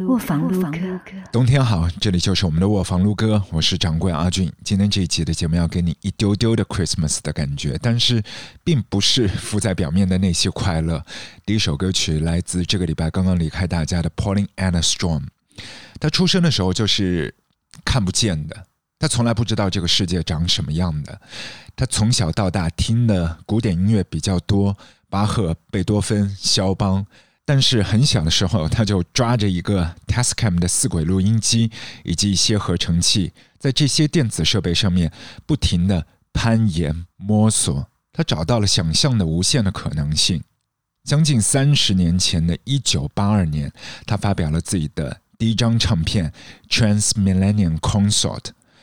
卧房撸歌，冬天好，这里就是我们的卧房撸歌，我是掌柜阿俊。今天这一期的节目要给你一丢丢的 Christmas 的感觉，但是并不是浮在表面的那些快乐。第一首歌曲来自这个礼拜刚刚离开大家的 Pauline Anna Storm。他出生的时候就是看不见的，他从来不知道这个世界长什么样的。他从小到大听的古典音乐比较多，巴赫、贝多芬、肖邦。但是很小的时候，他就抓着一个 Tascam 的四轨录音机以及一些合成器，在这些电子设备上面不停的攀岩摸索，他找到了想象的无限的可能性。将近三十年前的一九八二年，他发表了自己的第一张唱片《Trans Millennium Consort》。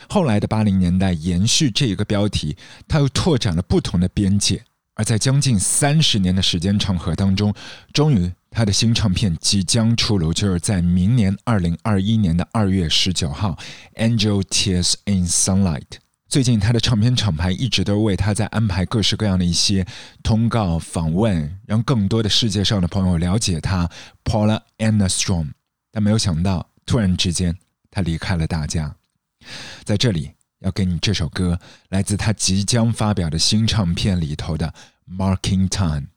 后来的八零年代，延续这一个标题，他又拓展了不同的边界。而在将近三十年的时间长河当中，终于。他的新唱片即将出炉，就是在明年二零二一年的二月十九号，《Angel Tears in Sunlight》。最近，他的唱片厂牌一直都为他在安排各式各样的一些通告、访问，让更多的世界上的朋友了解他，Paula Anna Storm。但没有想到，突然之间，他离开了大家。在这里，要给你这首歌，来自他即将发表的新唱片里头的《Marking Time》。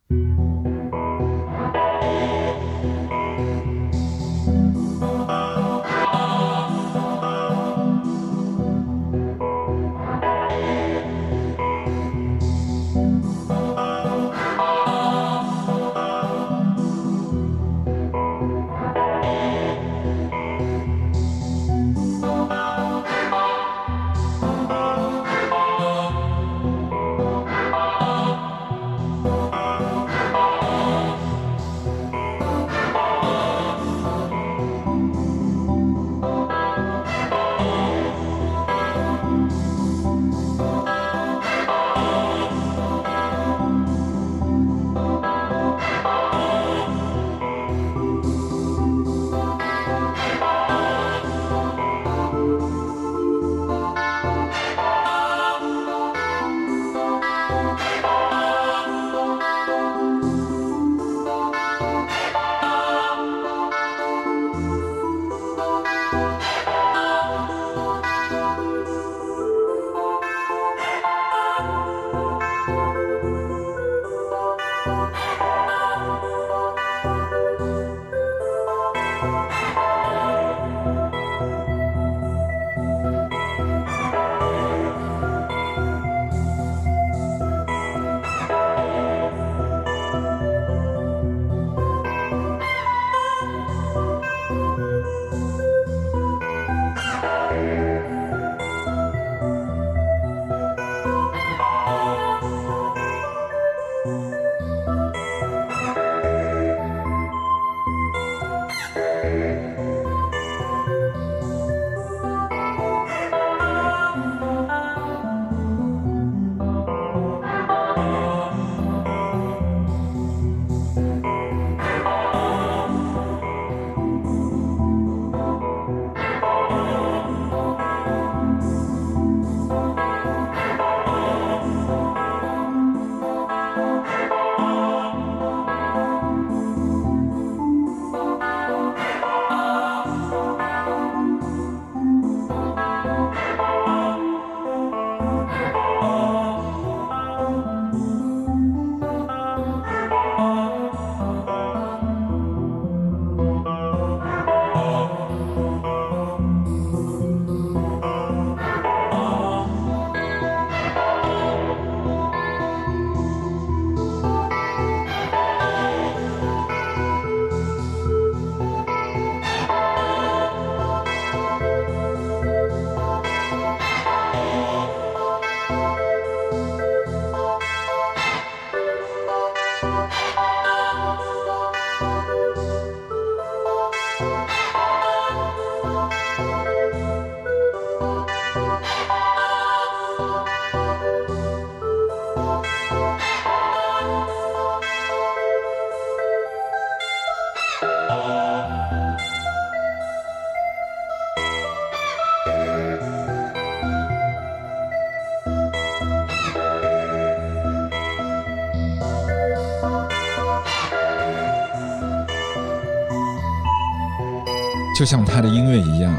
就像他的音乐一样，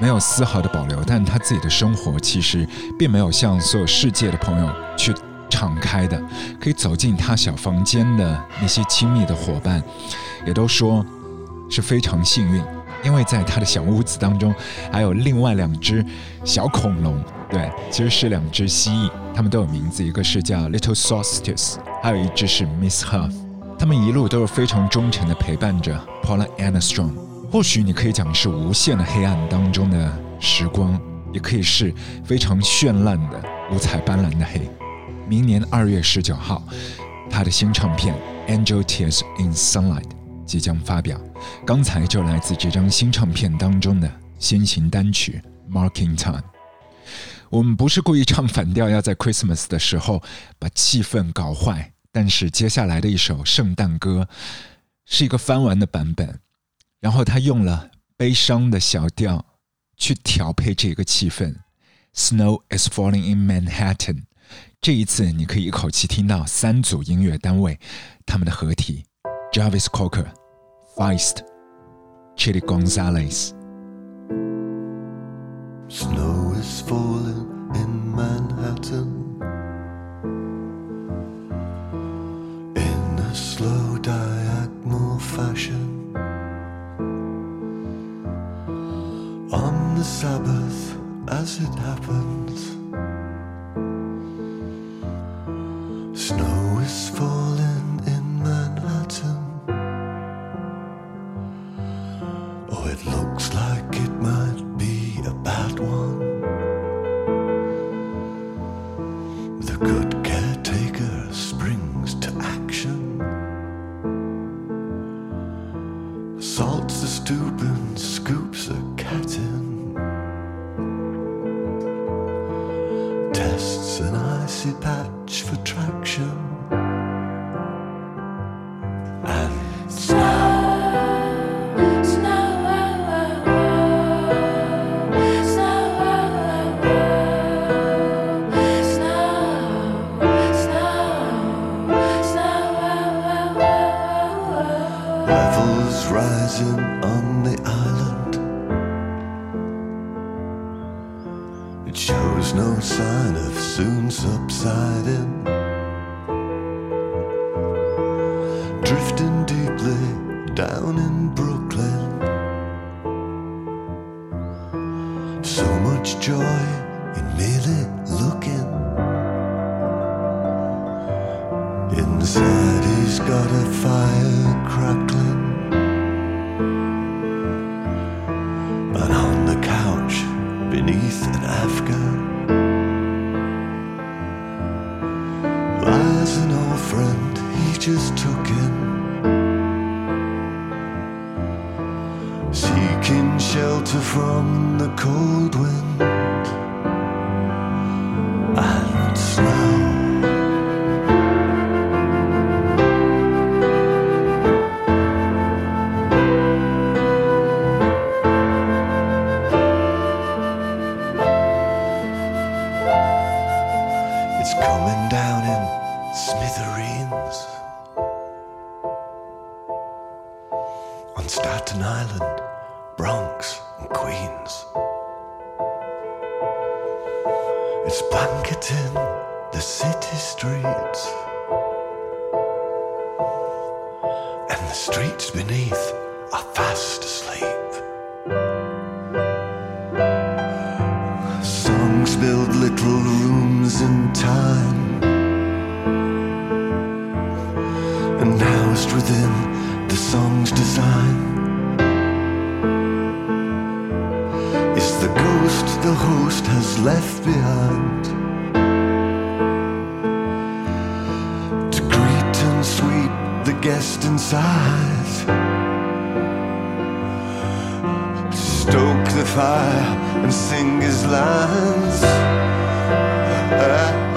没有丝毫的保留，但他自己的生活其实并没有向所有世界的朋友去敞开的。可以走进他小房间的那些亲密的伙伴，也都说是非常幸运，因为在他的小屋子当中还有另外两只小恐龙，对，其实是两只蜥蜴，它们都有名字，一个是叫 Little Solstice，还有一只是 Miss Huff，他们一路都是非常忠诚的陪伴着 Paula Armstrong。或许你可以讲是无限的黑暗当中的时光，也可以是非常绚烂的五彩斑斓的黑。明年二月十九号，他的新唱片《Angel Tears in Sunlight》即将发表。刚才就来自这张新唱片当中的先行单曲《Marking Time》。我们不是故意唱反调，要在 Christmas 的时候把气氛搞坏。但是接下来的一首圣诞歌是一个翻完的版本。然后他用了悲伤的小调去调配这个气氛。Snow is falling in Manhattan。这一次你可以一口气听到三组音乐单位他们的合体：Jarvis Cocker、Feist、Chili Gonzalez。Snow is falling in Manhattan in a slow diagonal fashion. The Sabbath as it happens. Snow is falling in Manhattan. Oh, it looks like it might be a bad one. Build little rooms in time. And housed within the song's design is the ghost the host has left behind. To greet and sweep the guest inside. Stoke the fire and sing his lines. And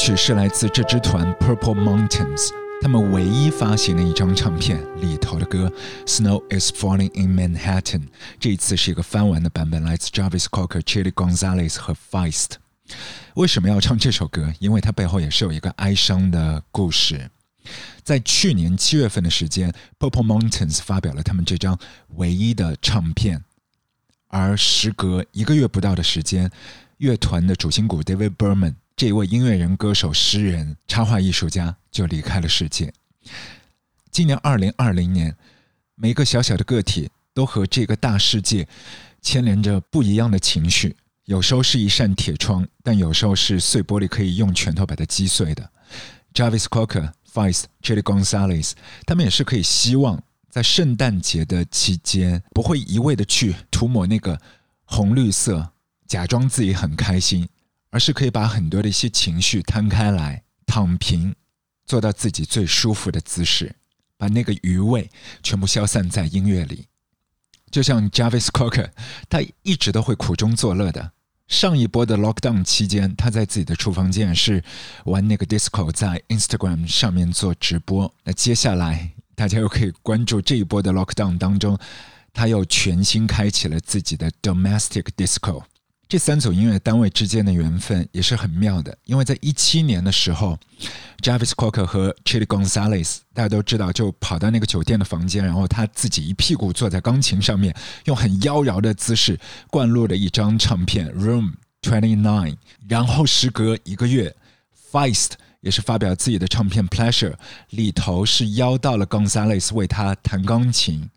曲是来自这支团 Purple Mountains，他们唯一发行的一张唱片里头的歌《Snow Is Falling in Manhattan》。这一次是一个翻完的版本，来自 Jarvis Cocker、Chili Gonzalez 和 Feist。为什么要唱这首歌？因为它背后也是有一个哀伤的故事。在去年七月份的时间，Purple Mountains 发表了他们这张唯一的唱片，而时隔一个月不到的时间，乐团的主心骨 David Berman 这一位音乐人、歌手、诗人、插画艺术家就离开了世界。今年二零二零年，每个小小的个体都和这个大世界牵连着不一样的情绪。有时候是一扇铁窗，但有时候是碎玻璃，可以用拳头把它击碎的。Jarvis Cocker、Feist、Chili Gonzalez，他们也是可以希望在圣诞节的期间，不会一味的去涂抹那个红绿色，假装自己很开心，而是可以把很多的一些情绪摊开来，躺平，做到自己最舒服的姿势，把那个余味全部消散在音乐里。就像 Jarvis Cocker，他一直都会苦中作乐的。上一波的 lockdown 期间，他在自己的厨房间是玩那个 disco，在 Instagram 上面做直播。那接下来大家又可以关注这一波的 lockdown 当中，他又全新开启了自己的 domestic disco。这三组音乐单位之间的缘分也是很妙的，因为在一七年的时候，Javis Cocker 和 Chili Gonzalez 大家都知道，就跑到那个酒店的房间，然后他自己一屁股坐在钢琴上面，用很妖娆的姿势灌录了一张唱片《Room Twenty Nine》。然后时隔一个月，Feist 也是发表自己的唱片《Pleasure》，里头是邀到了 Gonzalez 为他弹钢琴。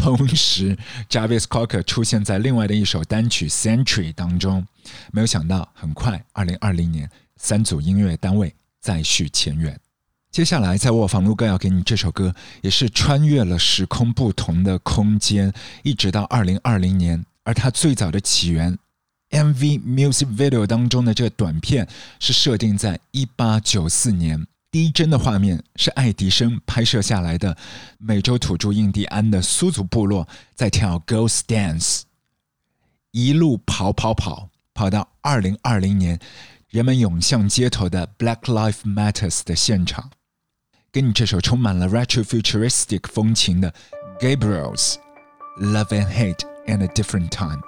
同时，Jarvis Cocker 出现在另外的一首单曲《Century》当中。没有想到，很快，二零二零年，三组音乐单位再续前缘。接下来，在我房路哥要给你这首歌，也是穿越了时空不同的空间，一直到二零二零年。而它最早的起源，MV Music Video 当中的这个短片，是设定在一八九四年。第一帧的画面是爱迪生拍摄下来的，美洲土著印第安的苏族部落在跳 Ghost Dance，一路跑跑跑跑到二零二零年，人们涌向街头的 Black Lives Matters 的现场，跟你这首充满了 retro futuristic 风情的 Gabriel's Love and Hate and a Different Time。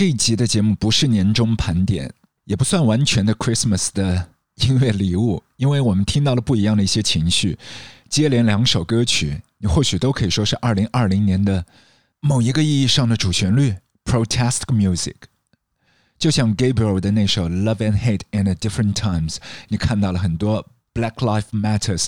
这一集的节目不是年终盘点，也不算完全的 Christmas 的音乐礼物，因为我们听到了不一样的一些情绪。接连两首歌曲，你或许都可以说是二零二零年的某一个意义上的主旋律 （protest music）。就像 Gabriel 的那首《Love and Hate in a Different Times》，你看到了很多 Black Lives Matters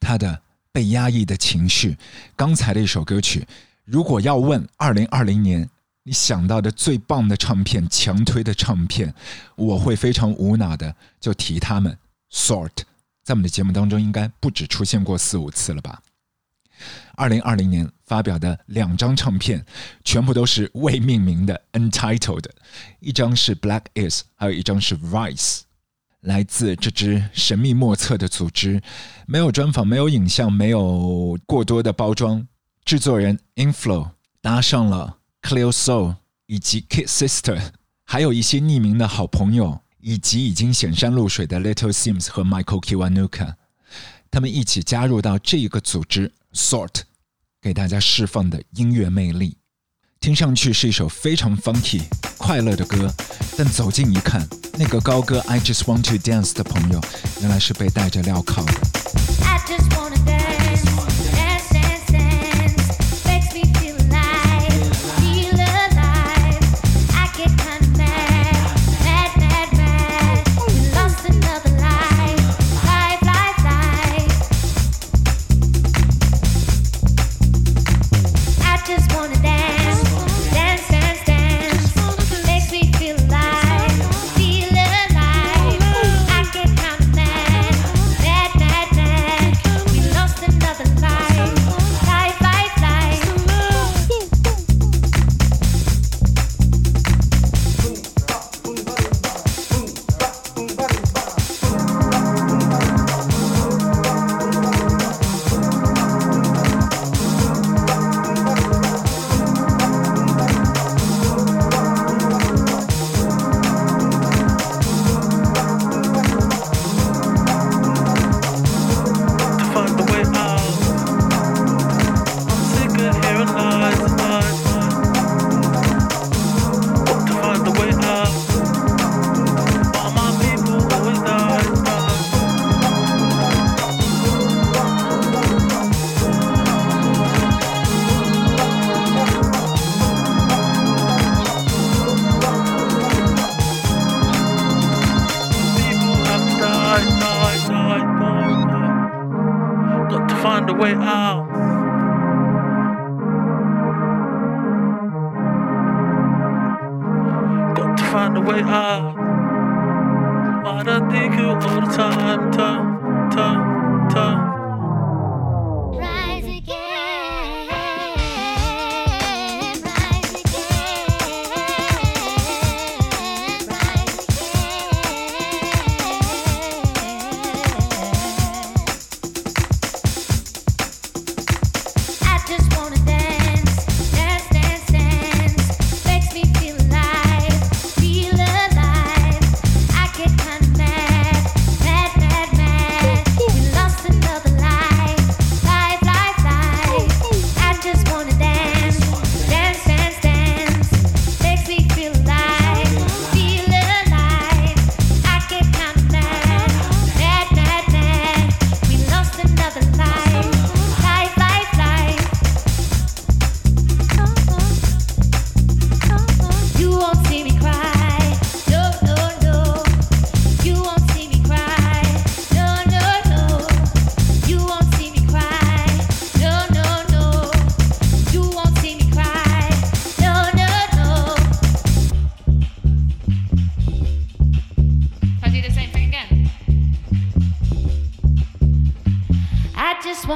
他的被压抑的情绪。刚才的一首歌曲，如果要问二零二零年你想到的最棒的唱片、强推的唱片，我会非常无脑的就提他们。Sort 在我们的节目当中应该不止出现过四五次了吧？二零二零年发表的两张唱片，全部都是未命名的 （Untitled），一张是 Black Is，还有一张是 Vice。来自这支神秘莫测的组织，没有专访，没有影像，没有过多的包装。制作人 Inflow 搭上了 Cleo Soul 以及 Kid Sister，还有一些匿名的好朋友，以及已经显山露水的 Little Sims 和 Michael Kiwanuka，他们一起加入到这个组织 Sort，给大家释放的音乐魅力。听上去是一首非常 funky 快乐的歌，但走近一看，那个高歌 I just want to dance 的朋友，原来是被戴着镣铐的。I just wanna dance, dance,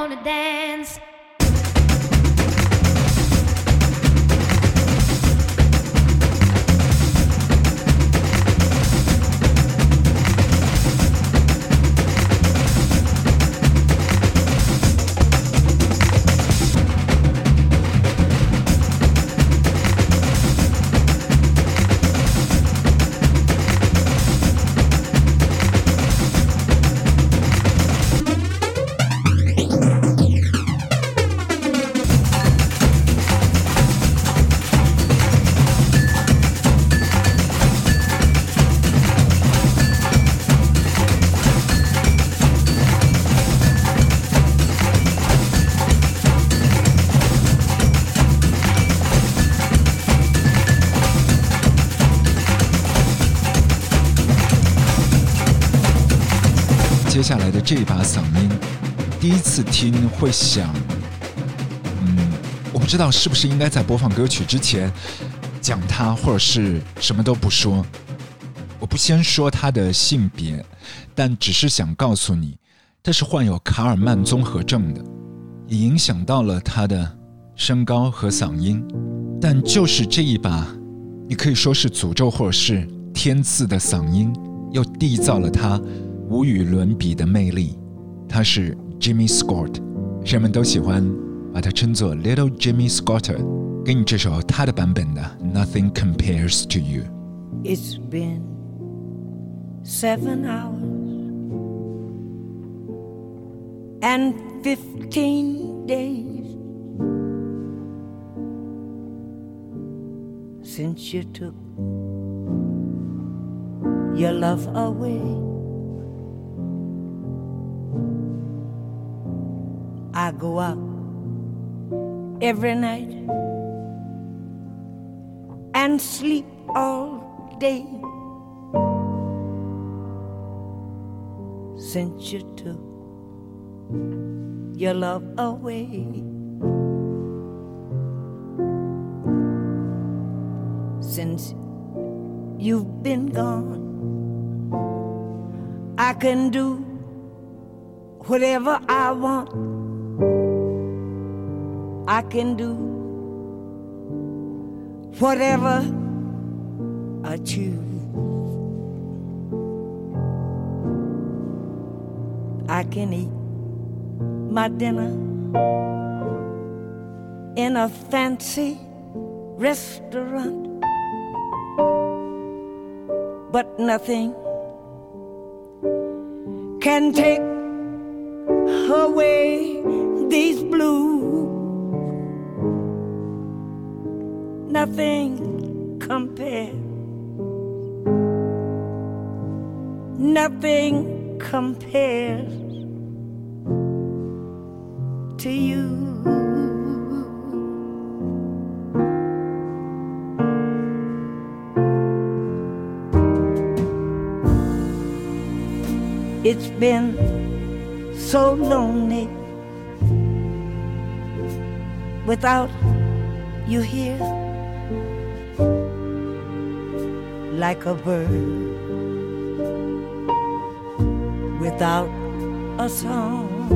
wanna dance. 一把嗓音，第一次听会想，嗯，我不知道是不是应该在播放歌曲之前讲他，或者是什么都不说。我不先说他的性别，但只是想告诉你，他是患有卡尔曼综合症的，也影响到了他的身高和嗓音。但就是这一把，你可以说是诅咒或者是天赐的嗓音，又缔造了他无与伦比的魅力。他是 Jimmy Scott，人们都喜欢把他称作 Little Jimmy Scott。给你这首他的版本的《Nothing Compares to You》。 It's been seven hours and fifteen days since you took your love away. Go out every night and sleep all day since you took your love away. Since you've been gone, I can do whatever I want. I can do whatever I choose. I can eat my dinner in a fancy restaurant, but nothing can take away these blues. Nothing compares. Nothing compares to you. It's been so lonely without you here. Like a bird without a song.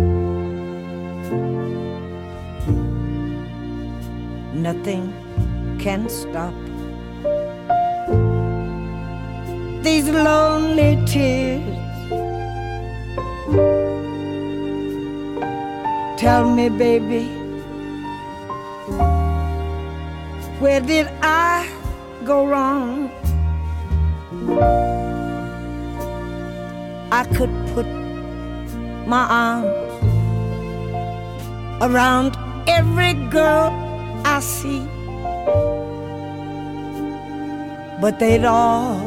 Nothing can stop these lonely tears. Tell me, baby, where did I go wrong? I could put my arms around every girl I see, but they'd all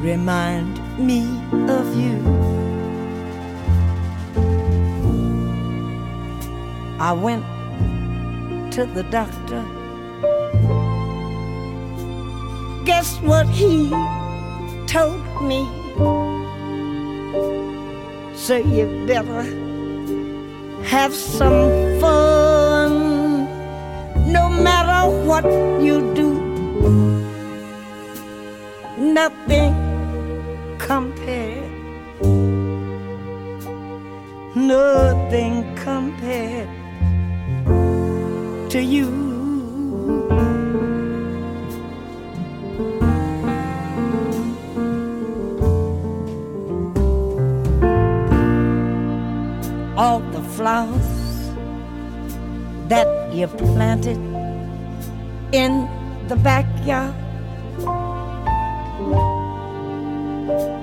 remind me of you. I went to the doctor. Guess what he told me? So you better have some fun. No matter what you do, nothing compared. Nothing compared to you. Flowers that you planted in the backyard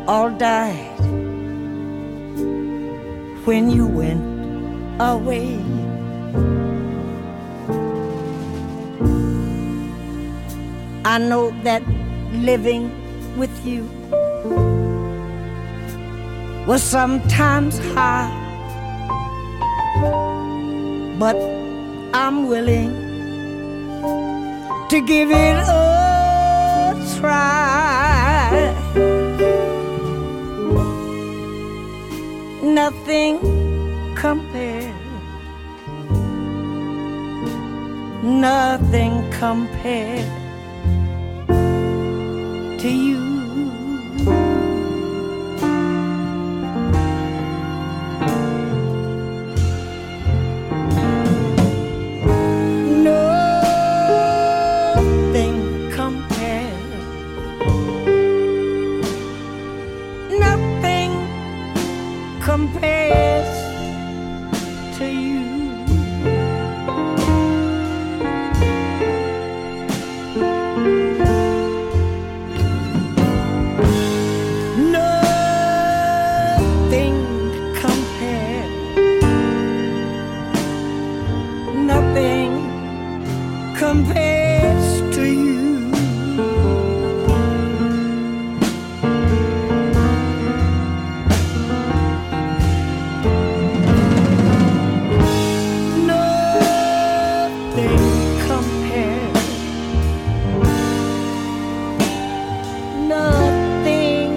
all died when you went away. I know that living with you was sometimes hard, but I'm willing to give it a try. Nothing compared, nothing compared to you. Nothing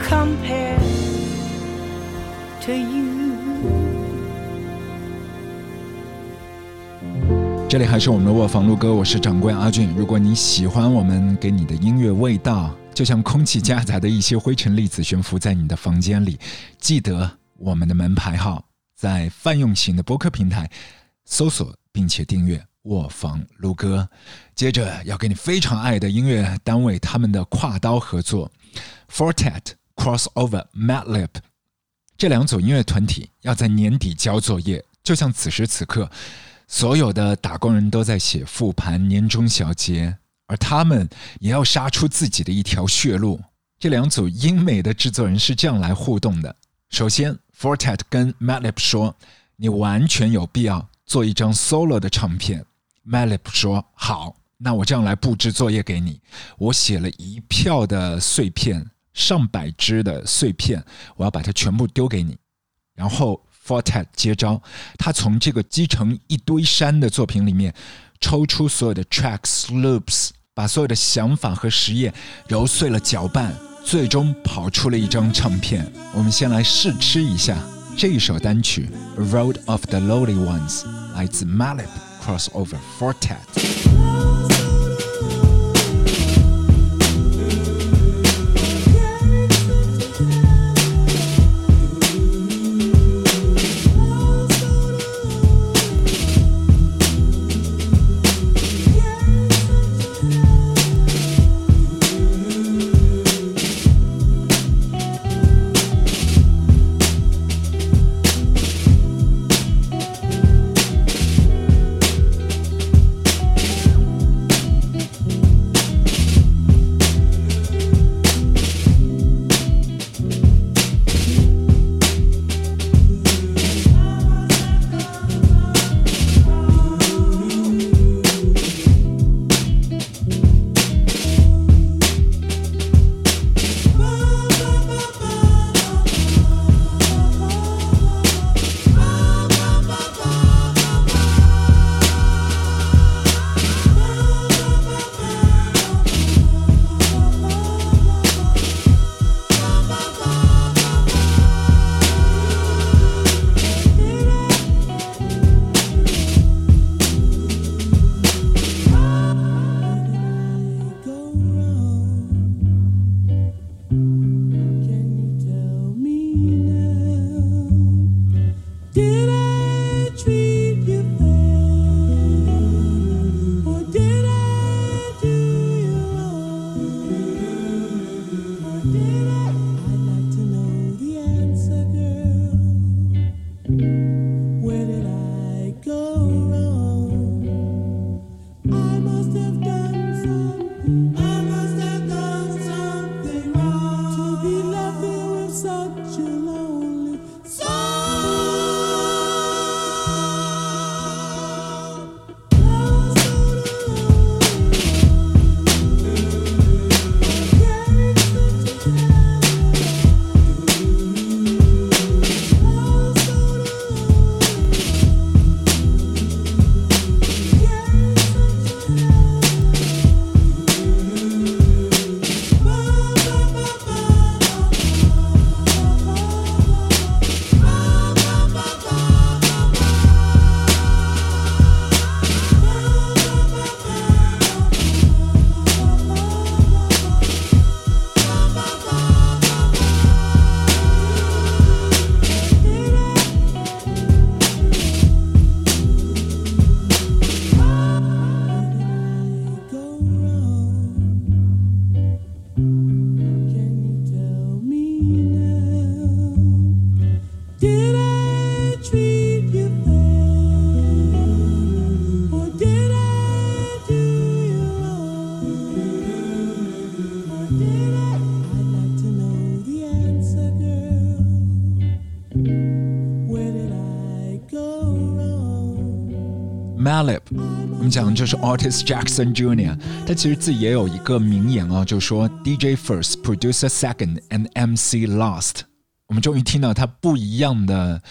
compare to you. 这里还是我们的卧房录歌，我是掌柜阿俊。如果你喜欢我们给你的音乐味道，就像空气夹杂的一些灰尘粒子悬浮在你的房间里，记得我们的门牌号，在泛用型的播客平台搜索并且订阅“卧房录歌”。接着要给你非常爱的音乐单位他们的跨刀合作，Fortet Crossover Madlib 这两组音乐团体要在年底交作业，就像此时此刻，所有的打工人都在写复盘年终小结，而他们也要杀出自己的一条血路。这两组英美的制作人是这样来互动的：首先，Fortet 跟 Madlib 说：“你完全有必要做一张 solo 的唱片。Malib 说：“好，那我这样来布置作业给你。我写了一票的碎片，上百支的碎片，我要把它全部丢给你。”然后 Forte 接招，他从这个积成一堆山的作品里面抽出所有的 tracks loops，把所有的想法和实验揉碎了搅拌，最终跑出了一张唱片。我们先来试吃一下这一首单曲《Road of the Lonely Ones》，来自 Malib crossover quartet. 讲就是 Artist Jackson Jr.，他其实自己也有一个名言啊，就说 DJ first, producer second, and MC last。我们终于听到他不一样的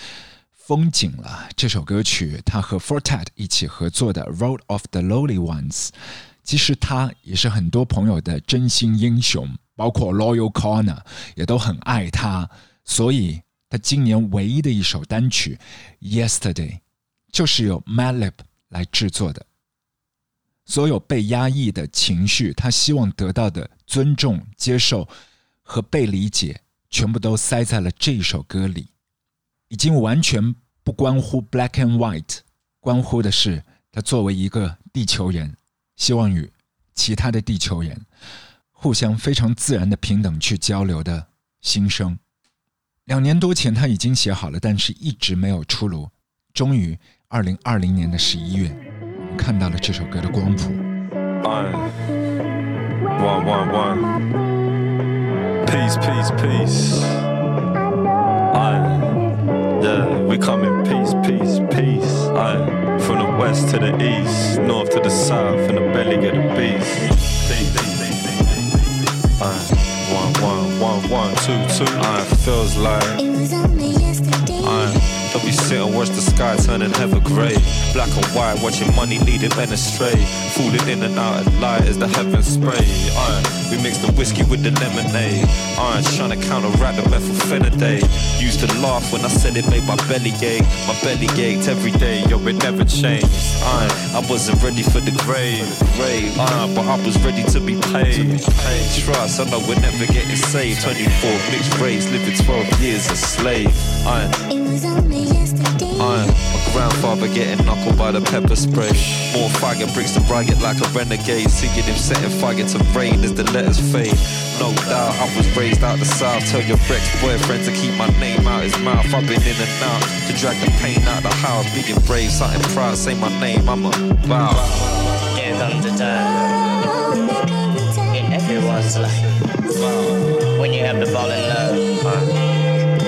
风景了。这首歌曲他和 Fortet 一起合作的《Road of the Lonely Ones》，其实他也是很多朋友的真心英雄，包括 Loyal Corner 也都很爱他，所以他今年唯一的一首单曲《Yesterday》就是由 Madlib 来制作的。所有被压抑的情绪，他希望得到的尊重、接受和被理解，全部都塞在了这一首歌里。已经完全不关乎 black and white，关乎的是他作为一个地球人，希望与其他的地球人互相非常自然的平等去交流的心声。两年多前他已经写好了，但是一直没有出炉。终于，二零二零年的十一月，看到了这首歌的光谱。 One, one, one, one. Peace, peace, peace. Aye. Yeah, we come in peace, peace, peace. Aye. From the west to the east, north to the south, in the belly of the beast. Aye. One, one, one, one, two, two. Aye, feels like. It was only yesterday. Aye. Be sit and watch the sky turning ever grey. Black and white, watching money leading men astray. Falling in and out of light as the heavens spray. Aye. We mix the whiskey with the lemonade. Aye. Trying to counteract the methylphenidate. Used to laugh when I said it made my belly ache. My belly ached every day, yo, it never changed. Aye. I wasn't ready for the grave. Aye. But I was ready to be paid. Trust, I know we're never getting saved. 24 mixed race, living 12 years a slave. Aye. It was only. Iron. My grandfather getting knuckled by the pepper spray. More fire bricks to riot like a renegade. Seeing him setting fire to rain as the letters fade. No doubt I was raised out the south. Tell your ex boyfriend to keep my name out his mouth. I've been in and out to drag the pain out the house. Being brave, something proud. Say my name, I'm a wow. Here comes the time in everyone's life when you have to fall in love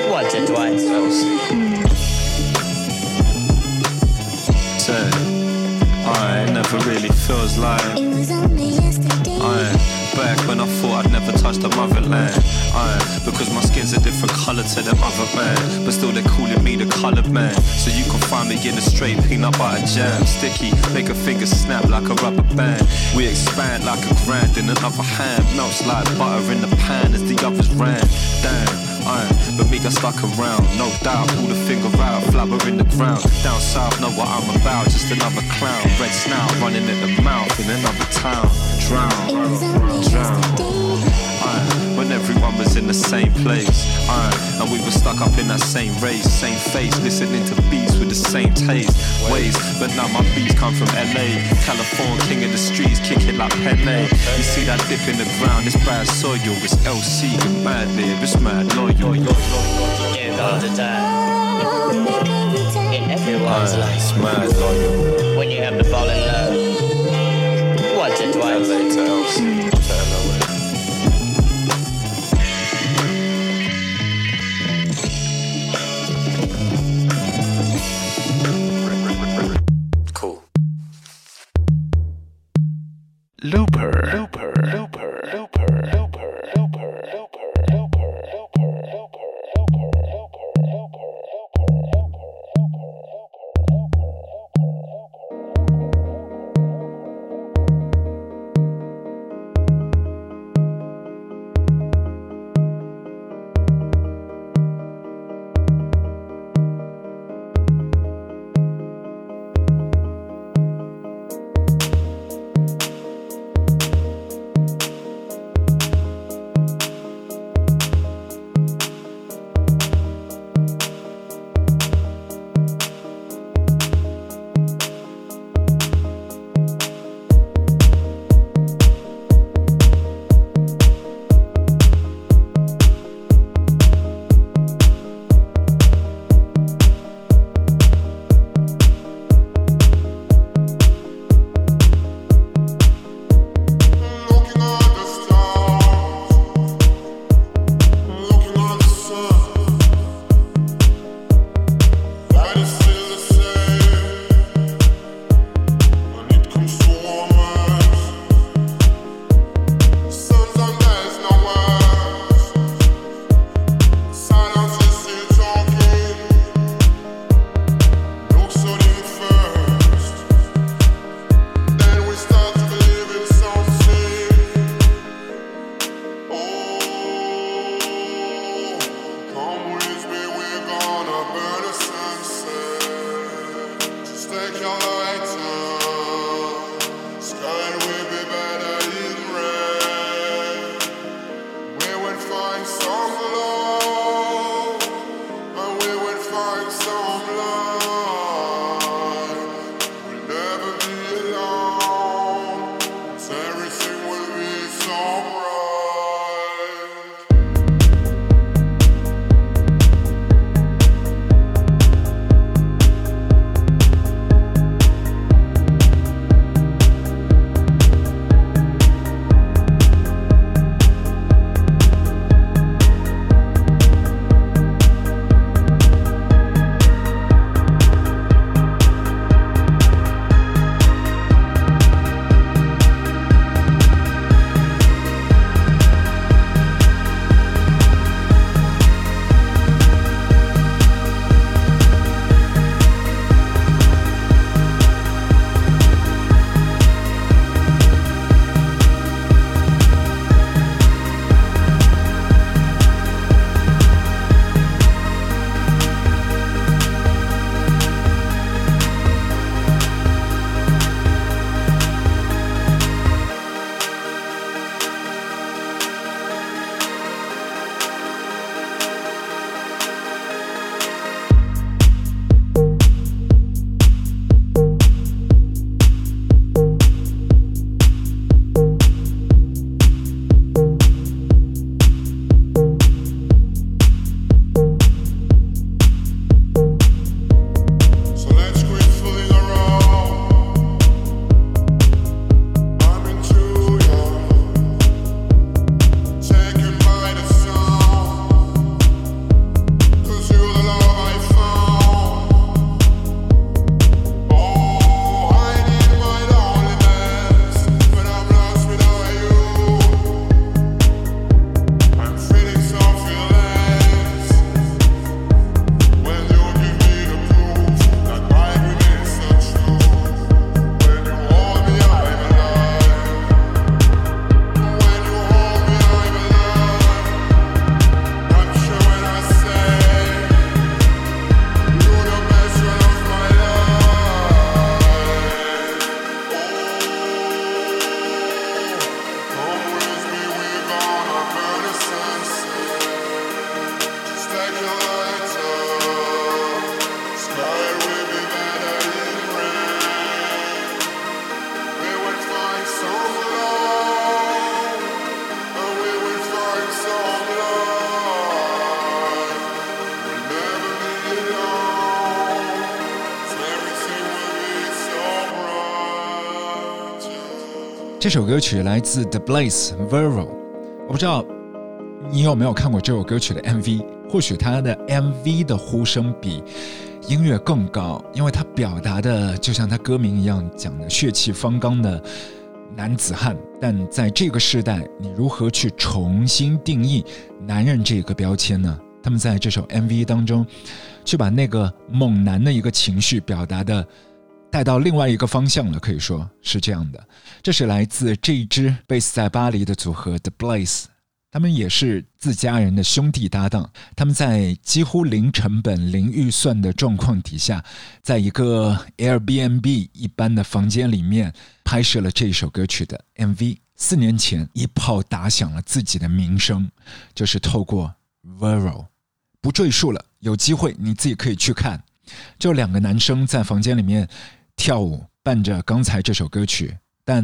once or twice. Feels like. It was only yesterday. Aye. Back when I thought I'd never touch the motherland. Aye. Because my skin's a different colour to them other man. But still they're calling me the coloured man. So you can find me in a straight peanut butter jam. Sticky, make a finger snap like a rubber band. We expand like a grand in another hand. Melts like butter in the pan as the others ran. Damn. Aye, but me got stuck around, no doubt. Pull the finger out, flower in the ground. Down south, know what I'm about, just another clown. Red snout running at the mouth in another town. Drown, drown. Yesterday. When everyone was in the same place. Aye, and we were stuck up in that same race, same face, listening to beats with the same taste. Ways, but now my beats come from LA. California, king of the streets, kicking like Pele. You see that dip in the ground, it's bad soil, it's LC, and mad live, it's mad loyal. Here comes the time in everyone's Aye, life it's mad loyal. when you have to fall in love once or twice. 这首歌曲来自 The Blaze Vervo，我不知道你有没有看过这首歌曲的 MV，或许它的 MV 的呼声比音乐更高，因为它表达的就像它歌名一样，讲的血气方刚的男子汉。但在这个时代，你如何去重新定义男人这个标签呢？他们在这首 MV 当中，去把那个猛男的一个情绪表达的带到另外一个方向了，可以说是这样的。这是来自这一支 base 在巴黎的组合 The Blaze，他们也是自家人的兄弟搭档。他们在几乎零成本、零预算的状况底下，在一个 Airbnb 一般的房间里面拍摄了这首歌曲的 MV。四年前一炮打响了自己的名声，就是透过 Vero。不赘述了，有机会你自己可以去看。就两个男生在房间里面跳舞，伴着刚才这首歌曲，但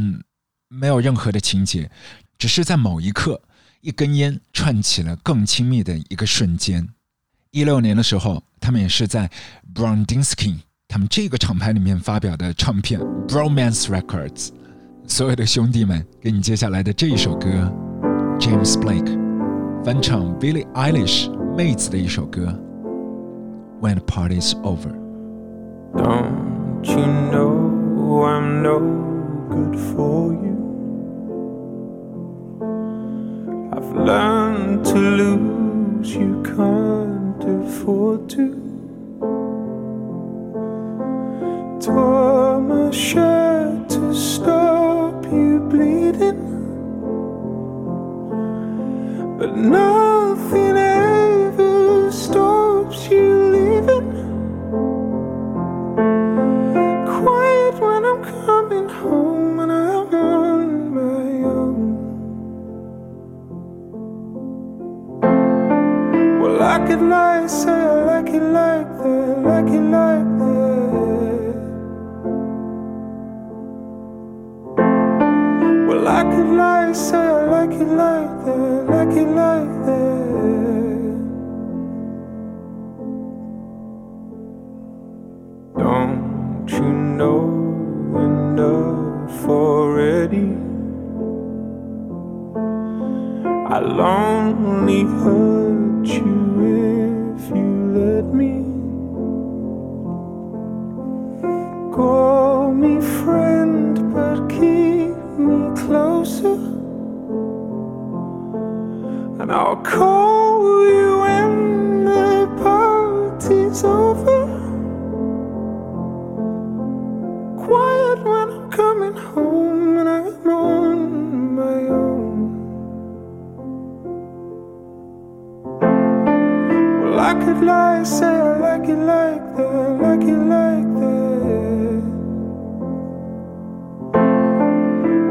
没有任何的情节，只是在某一刻，一根烟串起了更亲密的一个瞬间。一六年的时候，他们也是在 Browninsky 他们这个厂牌里面发表的唱片 Bromance Records。所有的兄弟们，给你接下来的这一首歌，James Blake 翻唱 Billie Eilish 妹子的一首歌，When the Party's Over。Don't you know I'm no good for you? I've learned to lose, you can't afford to. Tore my shirt to stop you bleeding, but nothing ever stops you leaving home and I'm on my own. Well, I could lie, and say I like it like that, like it like that. Well, I could lie, and say I like it like that, like it like that. I'll only hurt you if you let me. Call me friend, but keep me closer. And I'll call you when the party's over. Quiet when I'm coming home Well, I lie, say I like it like that, like it like that.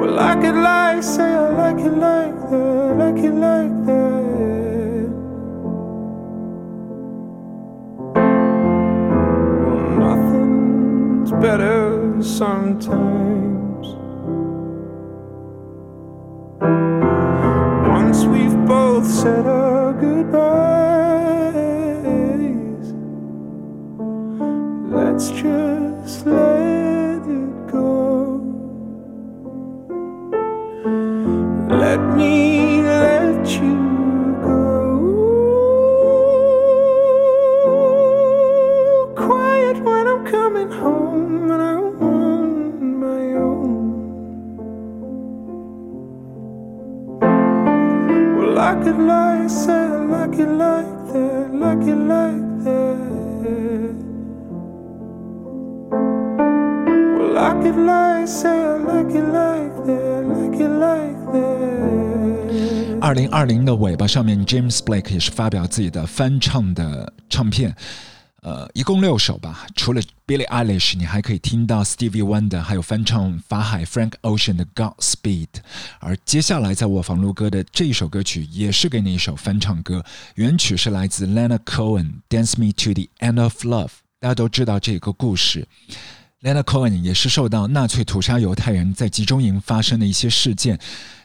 Well, I could lie, say I like it like that, like it like that. Well, nothing's better sometimes. 上面，James Blake 也是发表自己的翻唱的唱片，呃，一共六首吧。除了 Billie Eilish，你还可以听到 Stevie Wonder，还有翻唱法海 Frank Ocean 的 Godspeed。而接下来在我房录歌的这一首歌曲，也是给你一首翻唱歌，原曲是来自 Lena Cohen，《Dance Me to the End of Love》。大家都知道这个故事。Lena Cohen 也是受到纳粹屠杀犹太人在集中营发生的一些事件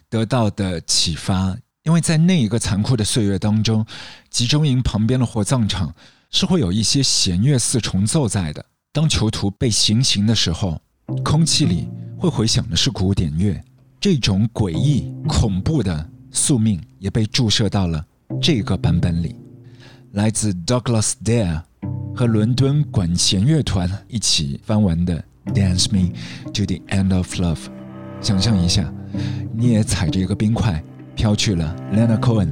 得到的启发，因为在那一个残酷的岁月当中，集中营旁边的火葬场是会有一些弦乐四重奏在的。当囚徒被行刑的时候，空气里会回响的是古典乐，这种诡异恐怖的宿命也被注射到了这个版本里。来自 Douglas Dare 和伦敦管弦乐团一起翻完的《Dance Me to the End of Love》，想象一下，你也踩着一个冰块飘去了 Leonard Cohen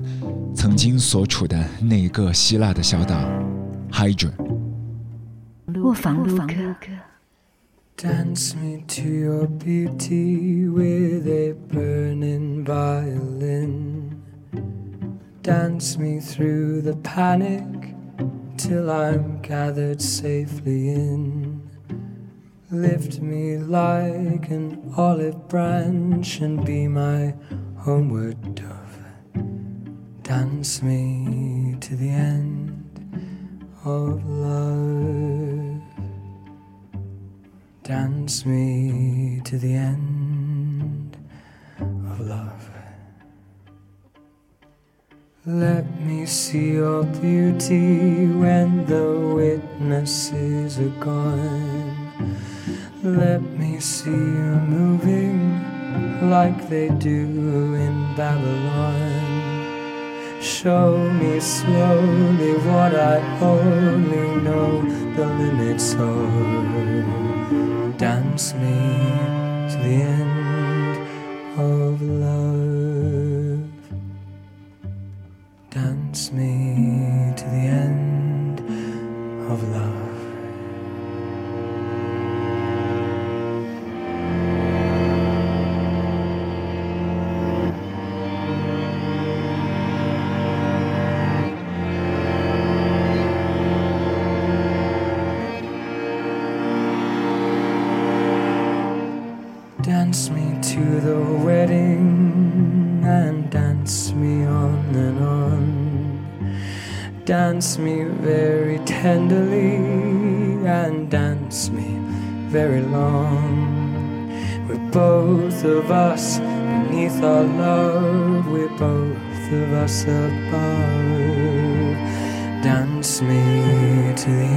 曾经所处的那一个希腊的小岛 Hydra。卧房录歌。Dance me to your beauty with a burning violin. Dance me through the panic till I'm gathered safely in. Lift me like an olive branch and be my homeward dove. Dance me to the end of love. Dance me to the end of love. Let me see your beauty when the witnesses are gone. Let me see you moving like they do in Babylon. Show me slowly what I only know the limits of. Dance me to the end of love. Dance me very tenderly and dance me very long. We're both of us beneath our love, we're both of us above. Dance me to the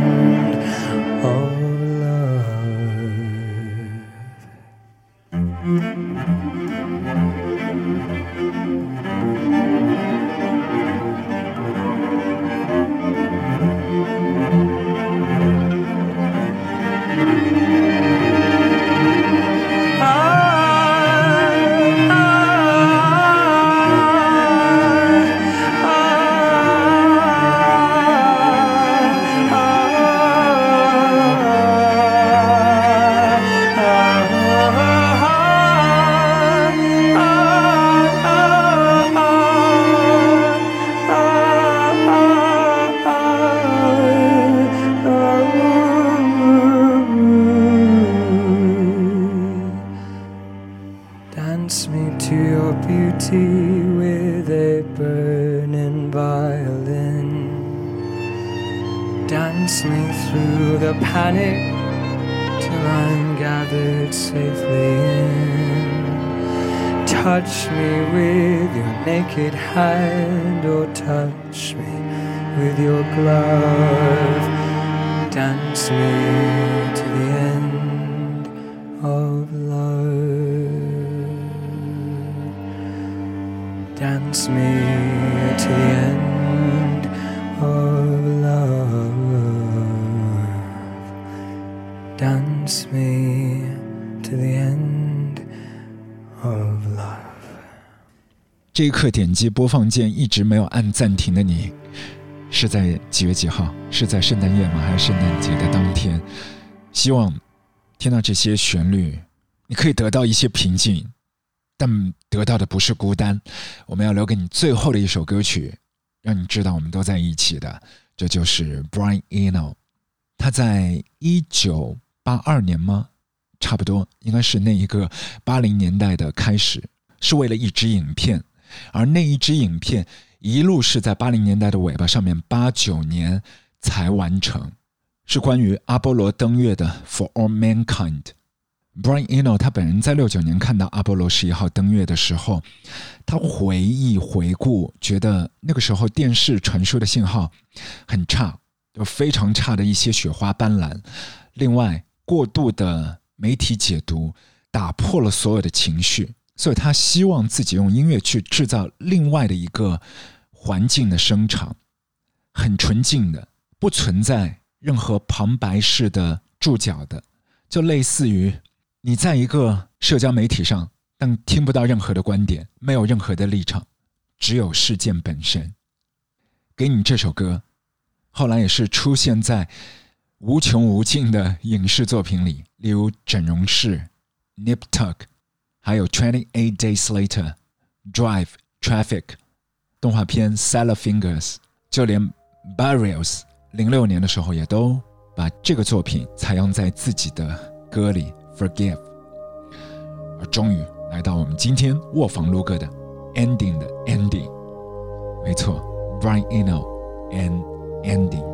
这一刻点击播放键一直没有按暂停的你，是在几月几号？是在圣诞夜吗？还是圣诞节的当天？希望听到这些旋律，你可以得到一些平静，但得到的不是孤单。我们要留给你最后的一首歌曲，让你知道我们都在一起的，这就是 Brian Eno。他在一九八二年吗？差不多，应该是那一个八零年代的开始，是为了一支影片，而那一支影片一路是在八零年代的尾巴上面，八九年才完成，是关于阿波罗登月的《For All Mankind》。Brian Eno 他本人在六九年看到阿波罗十一号登月的时候，他回忆回顾，觉得那个时候电视传输的信号很差，有非常差的一些雪花斑斓。另外，过度的媒体解读打破了所有的情绪，所以他希望自己用音乐去制造另外的一个环境的声场，很纯净的，不存在任何旁白式的注脚的，就类似于你在一个社交媒体上，但听不到任何的观点，没有任何的立场，只有事件本身。给你这首歌，后来也是出现在无穷无尽的影视作品里，例如《整容室》、《Nip Tuck》，还有《Twenty Eight Days Later》、《Drive》、《Traffic》动画片《Salad Fingers》，就连 Barrios 零六年的时候也都把这个作品采用在自己的歌里。Forgive，而终于来到我们今天卧房录歌的 ending 的 ending，没错，Brian Eno and ending。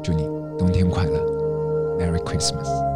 祝你冬天快乐，Merry Christmas。